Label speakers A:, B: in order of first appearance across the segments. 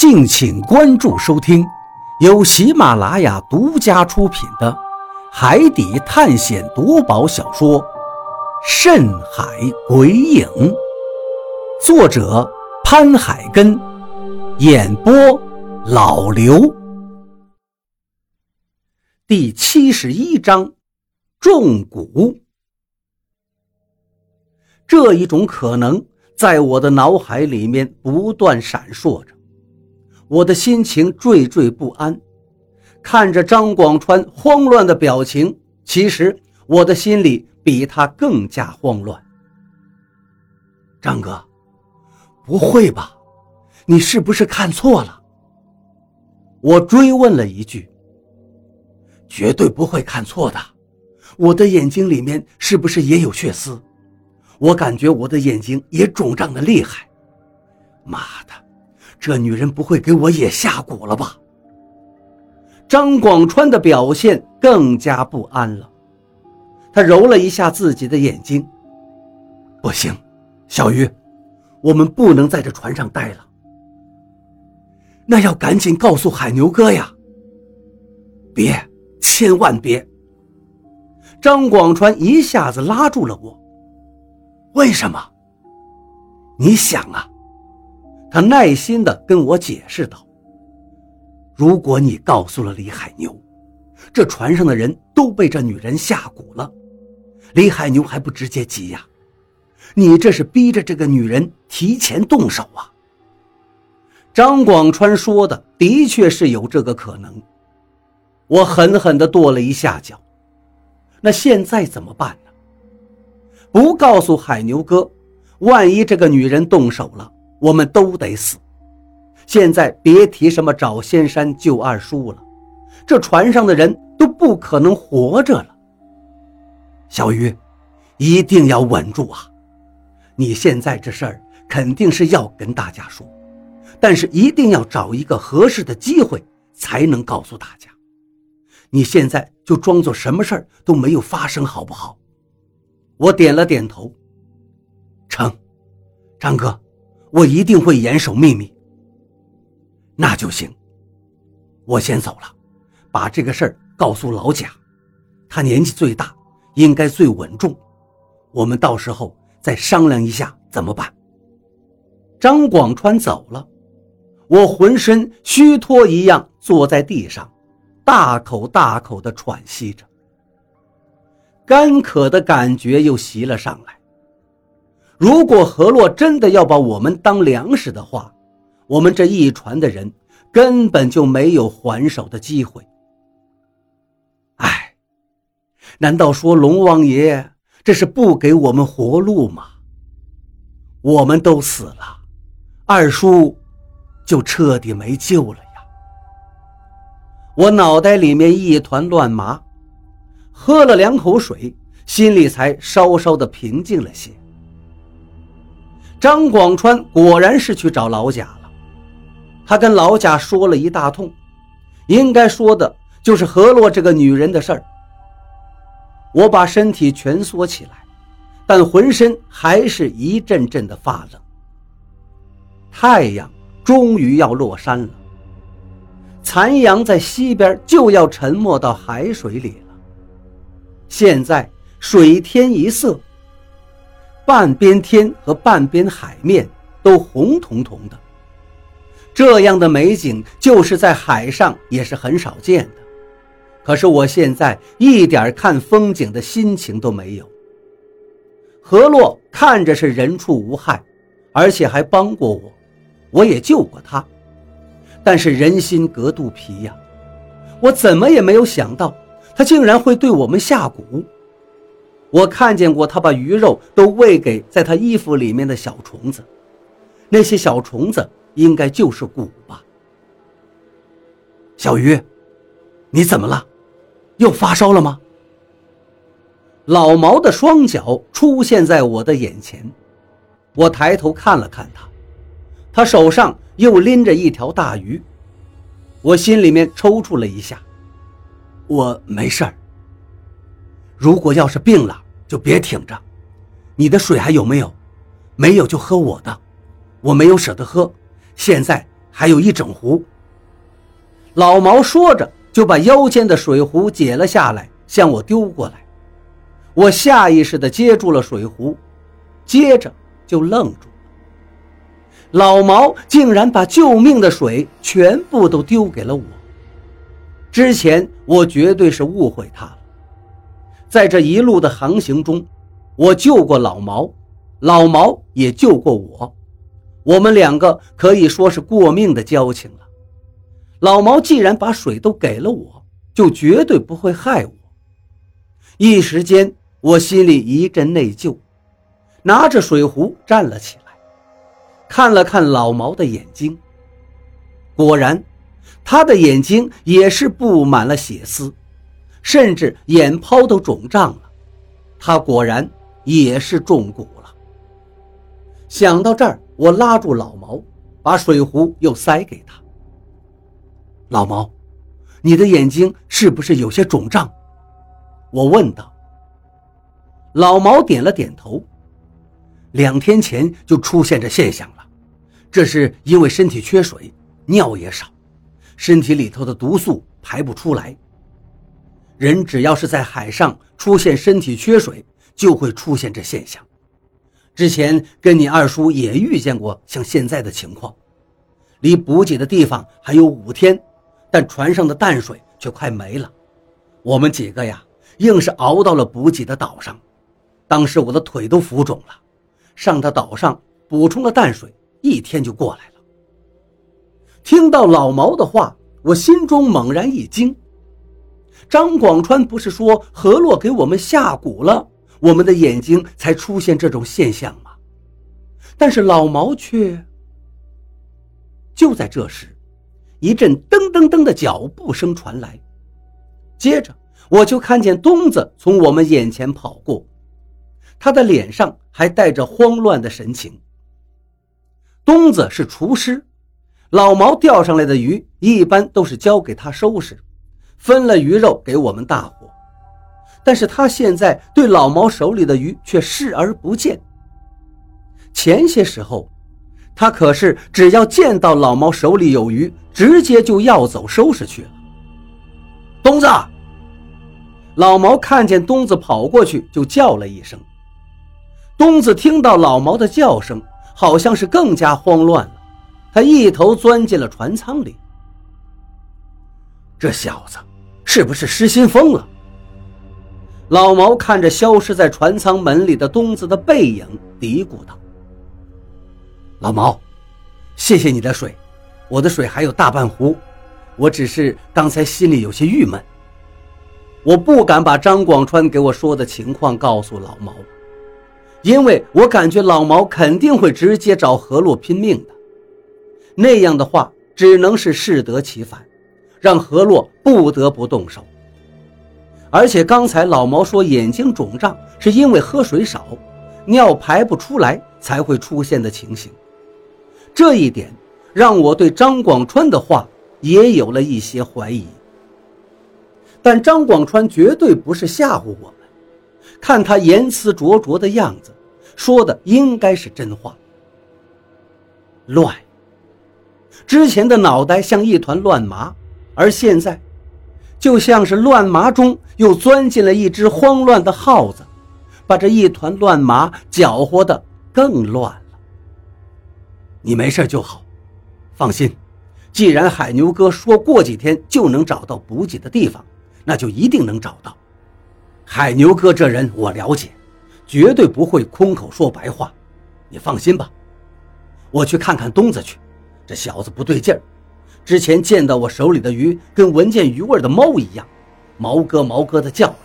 A: 敬请关注收听，由喜马拉雅独家出品的《海底探险夺宝小说》《深海鬼影》，作者潘海根，演播老刘。第七十一章，重蛊。这一种可能在我的脑海里面不断闪烁着。我的心情惴惴不安，看着张广川慌乱的表情，其实我的心里比他更加慌乱。张哥，不会吧？你是不是看错了？我追问了一句。绝对不会看错的，我的眼睛里面是不是也有血丝？我感觉我的眼睛也肿胀的厉害。妈的！这女人不会给我也下蛊了吧？张广川的表现更加不安了，他揉了一下自己的眼睛。不行，小鱼，我们不能在这船上待了。那要赶紧告诉海牛哥呀！别，千万别！张广川一下子拉住了我。为什么？你想啊。他耐心地跟我解释道：“如果你告诉了李海牛，这船上的人都被这女人下蛊了，李海牛还不直接急呀？你这是逼着这个女人提前动手啊！”张广川说的的确是有这个可能，我狠狠地跺了一下脚。那现在怎么办呢？不告诉海牛哥，万一这个女人动手了？我们都得死！现在别提什么找仙山救二叔了，这船上的人都不可能活着了。小鱼，一定要稳住啊！你现在这事儿肯定是要跟大家说，但是一定要找一个合适的机会才能告诉大家。你现在就装作什么事儿都没有发生，好不好？我点了点头，成，张哥。我一定会严守秘密。那就行。我先走了，把这个事儿告诉老贾，他年纪最大，应该最稳重。我们到时候再商量一下怎么办。张广川走了，我浑身虚脱一样坐在地上，大口大口地喘息着，干渴的感觉又袭了上来。如果何洛真的要把我们当粮食的话，我们这一船的人根本就没有还手的机会。哎，难道说龙王爷这是不给我们活路吗？我们都死了，二叔就彻底没救了呀！我脑袋里面一团乱麻，喝了两口水，心里才稍稍的平静了些。张广川果然是去找老贾了，他跟老贾说了一大通，应该说的就是何洛这个女人的事儿。我把身体蜷缩起来，但浑身还是一阵阵的发冷。太阳终于要落山了，残阳在西边就要沉没到海水里了。现在水天一色。半边天和半边海面都红彤彤的，这样的美景就是在海上也是很少见的。可是我现在一点看风景的心情都没有。何洛看着是人畜无害，而且还帮过我，我也救过他，但是人心隔肚皮呀，我怎么也没有想到他竟然会对我们下蛊。我看见过他把鱼肉都喂给在他衣服里面的小虫子，那些小虫子应该就是蛊吧。小鱼，你怎么了？又发烧了吗？老毛的双脚出现在我的眼前，我抬头看了看他，他手上又拎着一条大鱼，我心里面抽搐了一下。我没事儿。如果要是病了，就别挺着。你的水还有没有？没有就喝我的，我没有舍得喝。现在还有一整壶。老毛说着，就把腰间的水壶解了下来，向我丢过来。我下意识地接住了水壶，接着就愣住了。老毛竟然把救命的水全部都丢给了我。之前我绝对是误会他了。在这一路的航行中，我救过老毛，老毛也救过我，我们两个可以说是过命的交情了。老毛既然把水都给了我，就绝对不会害我。一时间，我心里一阵内疚，拿着水壶站了起来，看了看老毛的眼睛。果然，他的眼睛也是布满了血丝，甚至眼泡都肿胀了。他果然也是中蛊了。想到这儿，我拉住老毛，把水壶又塞给他。老毛，你的眼睛是不是有些肿胀？我问道。老毛点了点头。两天前就出现这现象了，这是因为身体缺水，尿也少，身体里头的毒素排不出来。人只要是在海上出现身体缺水，就会出现这现象。之前跟你二叔也遇见过像现在的情况，离补给的地方还有五天。但船上的淡水却快没了，我们几个呀，硬是熬到了补给的岛上。当时我的腿都浮肿了，上到岛上补充了淡水，一天就过来了。听到老毛的话，我心中猛然一惊。张广川不是说何洛给我们下蛊了，我们的眼睛才出现这种现象吗？但是老毛却……就在这时。一阵噔噔噔的脚步声传来，接着我就看见东子从我们眼前跑过，他的脸上还带着慌乱的神情。东子是厨师，老毛钓上来的鱼一般都是交给他收拾，分了鱼肉给我们大伙，但是他现在对老毛手里的鱼却视而不见。前些时候。他可是只要见到老毛手里有鱼，直接就要走收拾去了。东子，老毛看见东子跑过去，就叫了一声。东子听到老毛的叫声，好像是更加慌乱了，他一头钻进了船舱里。这小子是不是失心疯了？老毛看着消失在船舱门里的东子的背影，嘀咕道。老毛，谢谢你的水，我的水还有大半壶，我只是刚才心里有些郁闷。我不敢把张广川给我说的情况告诉老毛，因为我感觉老毛肯定会直接找何洛拼命的，那样的话只能是适得其反，让何洛不得不动手。而且刚才老毛说眼睛肿胀是因为喝水少，尿排不出来才会出现的情形。这一点让我对张广川的话也有了一些怀疑，但张广川绝对不是吓唬我们，看他言辞灼灼的样子，说的应该是真话。乱，之前的脑袋像一团乱麻，而现在，就像是乱麻中又钻进了一只慌乱的耗子，把这一团乱麻搅和的更乱了。你没事就好，放心。既然海牛哥说过几天就能找到补给的地方，那就一定能找到。海牛哥这人我了解，绝对不会空口说白话。你放心吧，我去看看东子去。这小子不对劲儿，之前见到我手里的鱼跟闻见鱼味的猫一样，毛哥毛哥的叫着，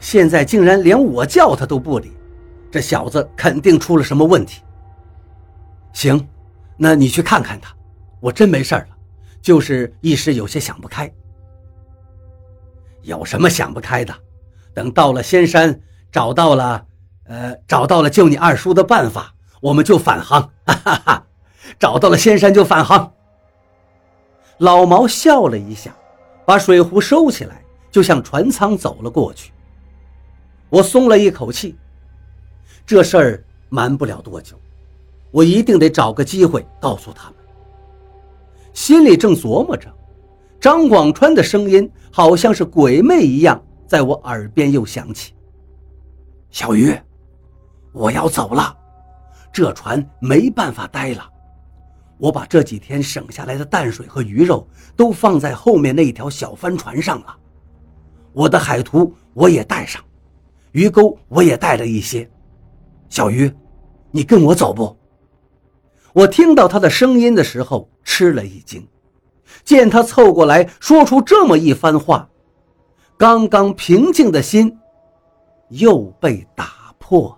A: 现在竟然连我叫他都不理。这小子肯定出了什么问题。行。那你去看看他，我真没事了，就是一时有些想不开。有什么想不开的？等到了仙山，找到了，呃，找到了救你二叔的办法，我们就返航。哈哈哈！找到了仙山就返航。老毛笑了一下，把水壶收起来，就向船舱走了过去。我松了一口气，这事儿瞒不了多久。我一定得找个机会告诉他们。心里正琢磨着，张广川的声音好像是鬼魅一样，在我耳边又响起：“小鱼，我要走了，这船没办法待了。我把这几天省下来的淡水和鱼肉都放在后面那条小帆船上了。我的海图我也带上，鱼钩我也带了一些。小鱼，你跟我走不？”我听到他的声音的时候吃了一惊，见他凑过来说出这么一番话，刚刚平静的心又被打破。